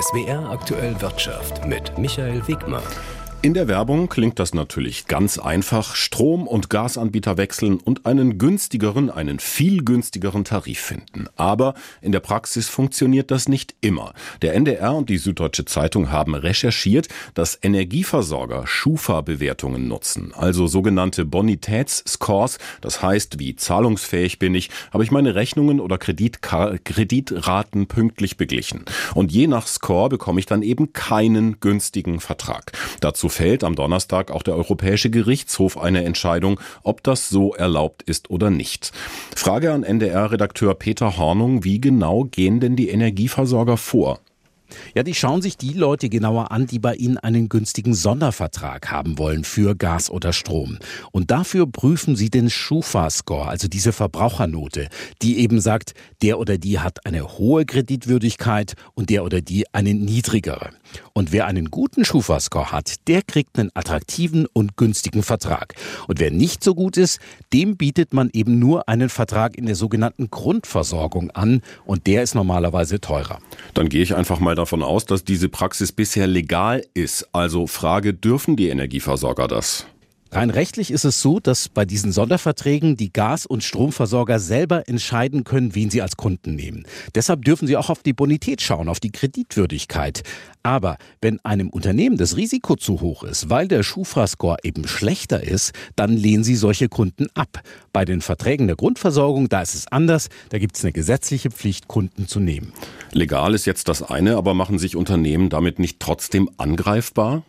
SWR aktuell Wirtschaft mit Michael Wegmer. In der Werbung klingt das natürlich ganz einfach. Strom- und Gasanbieter wechseln und einen günstigeren, einen viel günstigeren Tarif finden. Aber in der Praxis funktioniert das nicht immer. Der NDR und die Süddeutsche Zeitung haben recherchiert, dass Energieversorger Schufa-Bewertungen nutzen, also sogenannte Bonitätsscores. Das heißt, wie zahlungsfähig bin ich, habe ich meine Rechnungen oder Kreditka Kreditraten pünktlich beglichen. Und je nach Score bekomme ich dann eben keinen günstigen Vertrag. Dazu fällt am Donnerstag auch der Europäische Gerichtshof eine Entscheidung, ob das so erlaubt ist oder nicht. Frage an NDR-Redakteur Peter Hornung, wie genau gehen denn die Energieversorger vor? Ja, die schauen sich die Leute genauer an, die bei ihnen einen günstigen Sondervertrag haben wollen für Gas oder Strom. Und dafür prüfen sie den Schufa-Score, also diese Verbrauchernote, die eben sagt, der oder die hat eine hohe Kreditwürdigkeit und der oder die eine niedrigere. Und wer einen guten Schufa-Score hat, der kriegt einen attraktiven und günstigen Vertrag. Und wer nicht so gut ist, dem bietet man eben nur einen Vertrag in der sogenannten Grundversorgung an und der ist normalerweise teurer. Dann gehe ich einfach mal davon aus, dass diese Praxis bisher legal ist. Also Frage, dürfen die Energieversorger das? Rein rechtlich ist es so, dass bei diesen Sonderverträgen die Gas- und Stromversorger selber entscheiden können, wen sie als Kunden nehmen. Deshalb dürfen sie auch auf die Bonität schauen, auf die Kreditwürdigkeit. Aber wenn einem Unternehmen das Risiko zu hoch ist, weil der Schufa-Score eben schlechter ist, dann lehnen sie solche Kunden ab. Bei den Verträgen der Grundversorgung, da ist es anders. Da gibt es eine gesetzliche Pflicht, Kunden zu nehmen. Legal ist jetzt das eine, aber machen sich Unternehmen damit nicht trotzdem angreifbar?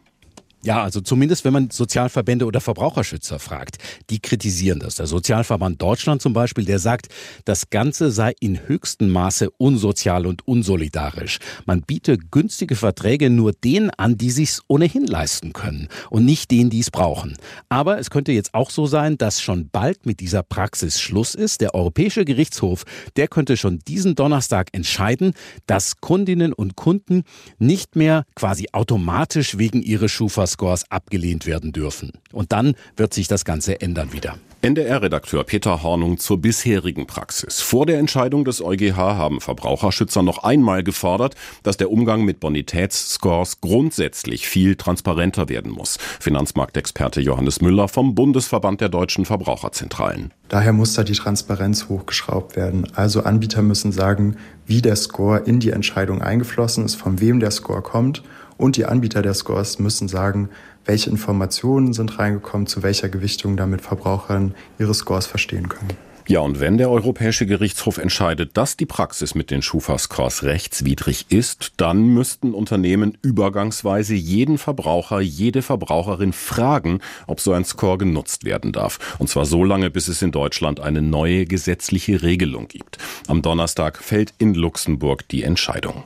Ja, also zumindest wenn man Sozialverbände oder Verbraucherschützer fragt, die kritisieren das. Der Sozialverband Deutschland zum Beispiel, der sagt, das Ganze sei in höchstem Maße unsozial und unsolidarisch. Man biete günstige Verträge nur denen an, die sich's ohnehin leisten können und nicht denen, die es brauchen. Aber es könnte jetzt auch so sein, dass schon bald mit dieser Praxis Schluss ist. Der Europäische Gerichtshof, der könnte schon diesen Donnerstag entscheiden, dass Kundinnen und Kunden nicht mehr quasi automatisch wegen ihrer Schufa Scores abgelehnt werden dürfen. Und dann wird sich das Ganze ändern wieder. NDR-Redakteur Peter Hornung zur bisherigen Praxis. Vor der Entscheidung des EuGH haben Verbraucherschützer noch einmal gefordert, dass der Umgang mit Bonitätsscores grundsätzlich viel transparenter werden muss. Finanzmarktexperte Johannes Müller vom Bundesverband der deutschen Verbraucherzentralen. Daher muss da die Transparenz hochgeschraubt werden. Also Anbieter müssen sagen, wie der Score in die Entscheidung eingeflossen ist, von wem der Score kommt und die Anbieter der Scores müssen sagen, welche Informationen sind reingekommen, zu welcher Gewichtung damit Verbrauchern ihre Scores verstehen können. Ja, und wenn der Europäische Gerichtshof entscheidet, dass die Praxis mit den Schufa-Scores rechtswidrig ist, dann müssten Unternehmen übergangsweise jeden Verbraucher, jede Verbraucherin fragen, ob so ein Score genutzt werden darf. Und zwar so lange, bis es in Deutschland eine neue gesetzliche Regelung gibt. Am Donnerstag fällt in Luxemburg die Entscheidung.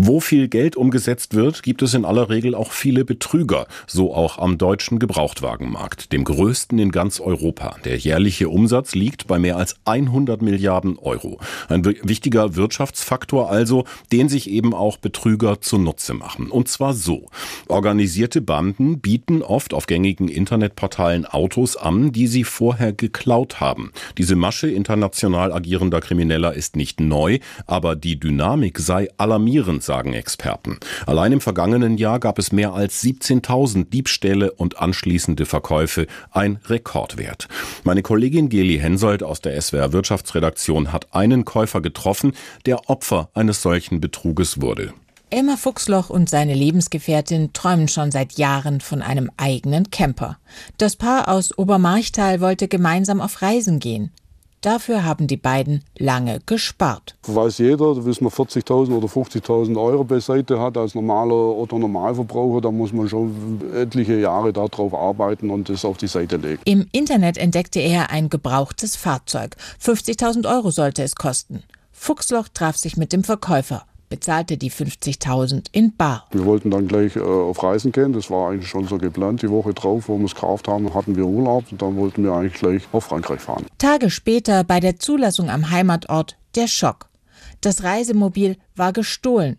Wo viel Geld umgesetzt wird, gibt es in aller Regel auch viele Betrüger, so auch am deutschen Gebrauchtwagenmarkt, dem größten in ganz Europa. Der jährliche Umsatz liegt bei mehr als 100 Milliarden Euro. Ein wichtiger Wirtschaftsfaktor also, den sich eben auch Betrüger zunutze machen. Und zwar so. Organisierte Banden bieten oft auf gängigen Internetportalen Autos an, die sie vorher geklaut haben. Diese Masche international agierender Krimineller ist nicht neu, aber die Dynamik sei alarmierend sagen Experten. Allein im vergangenen Jahr gab es mehr als 17.000 Diebstähle und anschließende Verkäufe, ein Rekordwert. Meine Kollegin Geli Hensoldt aus der SWR Wirtschaftsredaktion hat einen Käufer getroffen, der Opfer eines solchen Betruges wurde. Elmar Fuchsloch und seine Lebensgefährtin träumen schon seit Jahren von einem eigenen Camper. Das Paar aus Obermarchtal wollte gemeinsam auf Reisen gehen. Dafür haben die beiden lange gespart. Weiß jeder, dass man 40.000 oder 50.000 Euro beiseite hat als normaler Otto Normalverbraucher, da muss man schon etliche Jahre darauf arbeiten und das auf die Seite legen. Im Internet entdeckte er ein gebrauchtes Fahrzeug. 50.000 Euro sollte es kosten. Fuchsloch traf sich mit dem Verkäufer bezahlte die 50.000 in Bar. Wir wollten dann gleich äh, auf Reisen gehen. Das war eigentlich schon so geplant. Die Woche drauf, wo wir es gekauft haben, hatten wir Urlaub. Und dann wollten wir eigentlich gleich auf Frankreich fahren. Tage später bei der Zulassung am Heimatort der Schock. Das Reisemobil war gestohlen.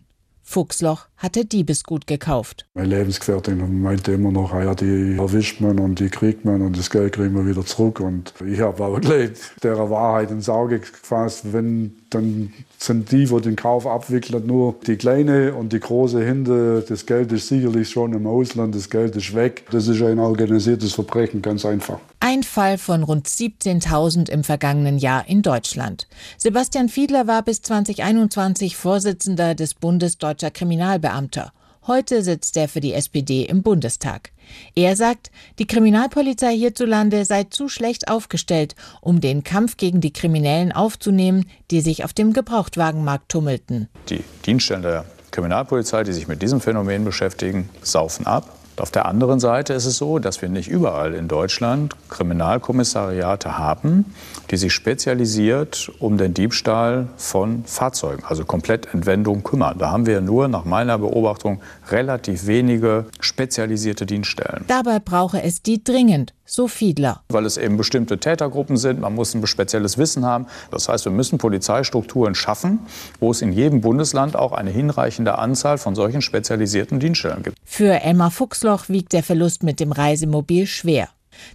Fuchsloch hatte Diebesgut gekauft. Meine Lebensgefährtin meinte immer noch, ja, die erwischt man und die kriegt man und das Geld kriegen wir wieder zurück. Und ich habe auch gleich der Wahrheit ins Auge gefasst, wenn dann sind die, die den Kauf abwickeln, nur die kleine und die große Hinde. Das Geld ist sicherlich schon im Ausland, das Geld ist weg. Das ist ein organisiertes Verbrechen, ganz einfach. Ein Fall von rund 17.000 im vergangenen Jahr in Deutschland. Sebastian Fiedler war bis 2021 Vorsitzender des Bundes Deutscher Kriminalbeamter. Heute sitzt er für die SPD im Bundestag. Er sagt, die Kriminalpolizei hierzulande sei zu schlecht aufgestellt, um den Kampf gegen die Kriminellen aufzunehmen, die sich auf dem Gebrauchtwagenmarkt tummelten. Die Dienststellen der Kriminalpolizei, die sich mit diesem Phänomen beschäftigen, saufen ab. Auf der anderen Seite ist es so, dass wir nicht überall in Deutschland Kriminalkommissariate haben, die sich spezialisiert um den Diebstahl von Fahrzeugen, also Komplettentwendung kümmern. Da haben wir nur nach meiner Beobachtung relativ wenige spezialisierte Dienststellen. Dabei brauche es die dringend, so Fiedler. Weil es eben bestimmte Tätergruppen sind, man muss ein spezielles Wissen haben. Das heißt, wir müssen Polizeistrukturen schaffen, wo es in jedem Bundesland auch eine hinreichende Anzahl von solchen spezialisierten Dienststellen gibt. Für Elmar Fuchsloch wiegt der Verlust mit dem Reisemobil schwer.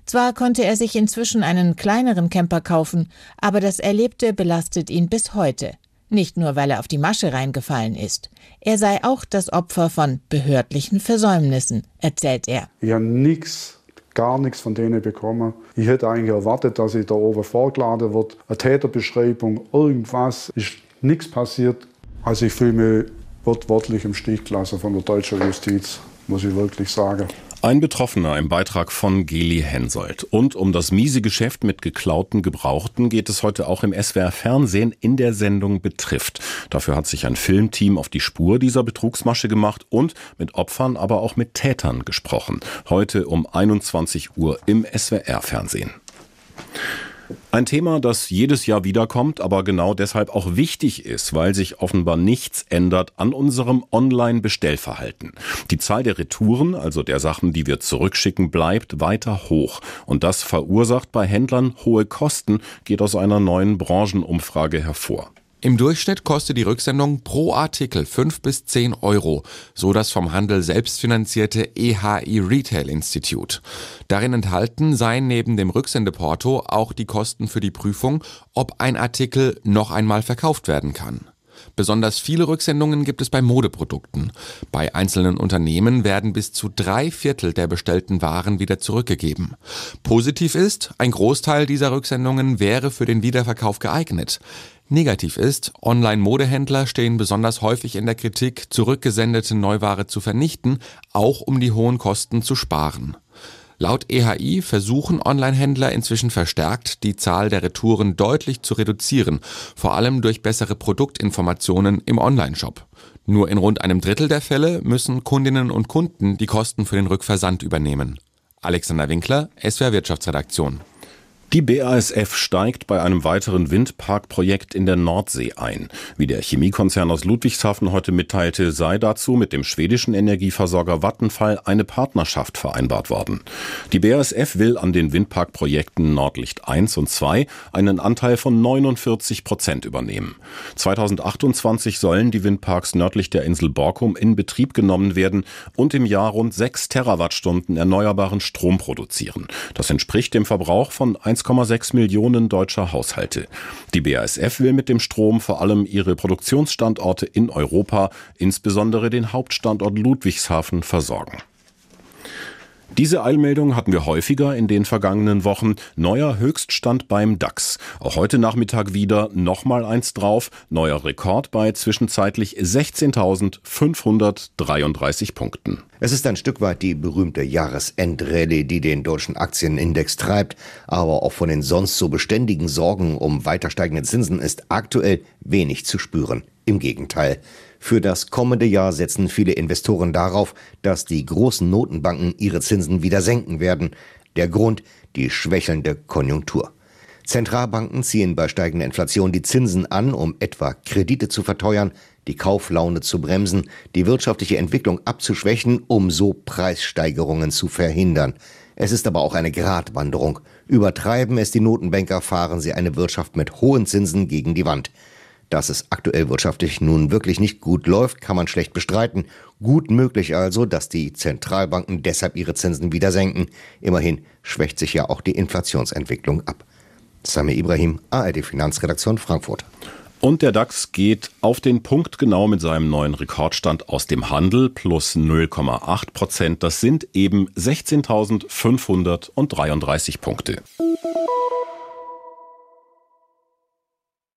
Zwar konnte er sich inzwischen einen kleineren Camper kaufen, aber das Erlebte belastet ihn bis heute. Nicht nur, weil er auf die Masche reingefallen ist. Er sei auch das Opfer von behördlichen Versäumnissen, erzählt er. Ich habe nichts, gar nichts von denen bekommen. Ich hätte eigentlich erwartet, dass ich da oben vorgeladen wird. Eine Täterbeschreibung, irgendwas, ist nichts passiert. Also ich fühle mich wortwörtlich im Stich gelassen von der deutschen Justiz, muss ich wirklich sagen. Ein Betroffener im Beitrag von Geli Hensoldt. Und um das miese Geschäft mit geklauten Gebrauchten geht es heute auch im SWR Fernsehen in der Sendung Betrifft. Dafür hat sich ein Filmteam auf die Spur dieser Betrugsmasche gemacht und mit Opfern, aber auch mit Tätern gesprochen. Heute um 21 Uhr im SWR Fernsehen. Ein Thema, das jedes Jahr wiederkommt, aber genau deshalb auch wichtig ist, weil sich offenbar nichts ändert an unserem Online-Bestellverhalten. Die Zahl der Retouren, also der Sachen, die wir zurückschicken, bleibt weiter hoch. Und das verursacht bei Händlern hohe Kosten, geht aus einer neuen Branchenumfrage hervor. Im Durchschnitt kostet die Rücksendung pro Artikel 5 bis 10 Euro, so das vom Handel selbstfinanzierte EHI Retail Institute. Darin enthalten seien neben dem Rücksendeporto auch die Kosten für die Prüfung, ob ein Artikel noch einmal verkauft werden kann. Besonders viele Rücksendungen gibt es bei Modeprodukten. Bei einzelnen Unternehmen werden bis zu drei Viertel der bestellten Waren wieder zurückgegeben. Positiv ist, ein Großteil dieser Rücksendungen wäre für den Wiederverkauf geeignet. Negativ ist, Online-Modehändler stehen besonders häufig in der Kritik, zurückgesendete Neuware zu vernichten, auch um die hohen Kosten zu sparen. Laut EHI versuchen Online-Händler inzwischen verstärkt, die Zahl der Retouren deutlich zu reduzieren, vor allem durch bessere Produktinformationen im Online-Shop. Nur in rund einem Drittel der Fälle müssen Kundinnen und Kunden die Kosten für den Rückversand übernehmen. Alexander Winkler, SWR Wirtschaftsredaktion. Die BASF steigt bei einem weiteren Windparkprojekt in der Nordsee ein. Wie der Chemiekonzern aus Ludwigshafen heute mitteilte, sei dazu mit dem schwedischen Energieversorger Vattenfall eine Partnerschaft vereinbart worden. Die BASF will an den Windparkprojekten Nordlicht 1 und 2 einen Anteil von 49 Prozent übernehmen. 2028 sollen die Windparks nördlich der Insel Borkum in Betrieb genommen werden und im Jahr rund 6 Terawattstunden erneuerbaren Strom produzieren. Das entspricht dem Verbrauch von 1 1,6 Millionen deutscher Haushalte. Die BASF will mit dem Strom vor allem ihre Produktionsstandorte in Europa, insbesondere den Hauptstandort Ludwigshafen, versorgen. Diese Eilmeldung hatten wir häufiger in den vergangenen Wochen. Neuer Höchststand beim DAX. Auch heute Nachmittag wieder nochmal eins drauf. Neuer Rekord bei zwischenzeitlich 16.533 Punkten. Es ist ein Stück weit die berühmte Jahresendrallye, die den deutschen Aktienindex treibt. Aber auch von den sonst so beständigen Sorgen um weiter steigende Zinsen ist aktuell wenig zu spüren. Im Gegenteil. Für das kommende Jahr setzen viele Investoren darauf, dass die großen Notenbanken ihre Zinsen wieder senken werden. Der Grund die schwächelnde Konjunktur. Zentralbanken ziehen bei steigender Inflation die Zinsen an, um etwa Kredite zu verteuern, die Kauflaune zu bremsen, die wirtschaftliche Entwicklung abzuschwächen, um so Preissteigerungen zu verhindern. Es ist aber auch eine Gratwanderung. Übertreiben es die Notenbanker, fahren sie eine Wirtschaft mit hohen Zinsen gegen die Wand. Dass es aktuell wirtschaftlich nun wirklich nicht gut läuft, kann man schlecht bestreiten. Gut möglich also, dass die Zentralbanken deshalb ihre Zinsen wieder senken. Immerhin schwächt sich ja auch die Inflationsentwicklung ab. Sami Ibrahim, ARD Finanzredaktion Frankfurt. Und der DAX geht auf den Punkt genau mit seinem neuen Rekordstand aus dem Handel plus 0,8 Prozent. Das sind eben 16.533 Punkte.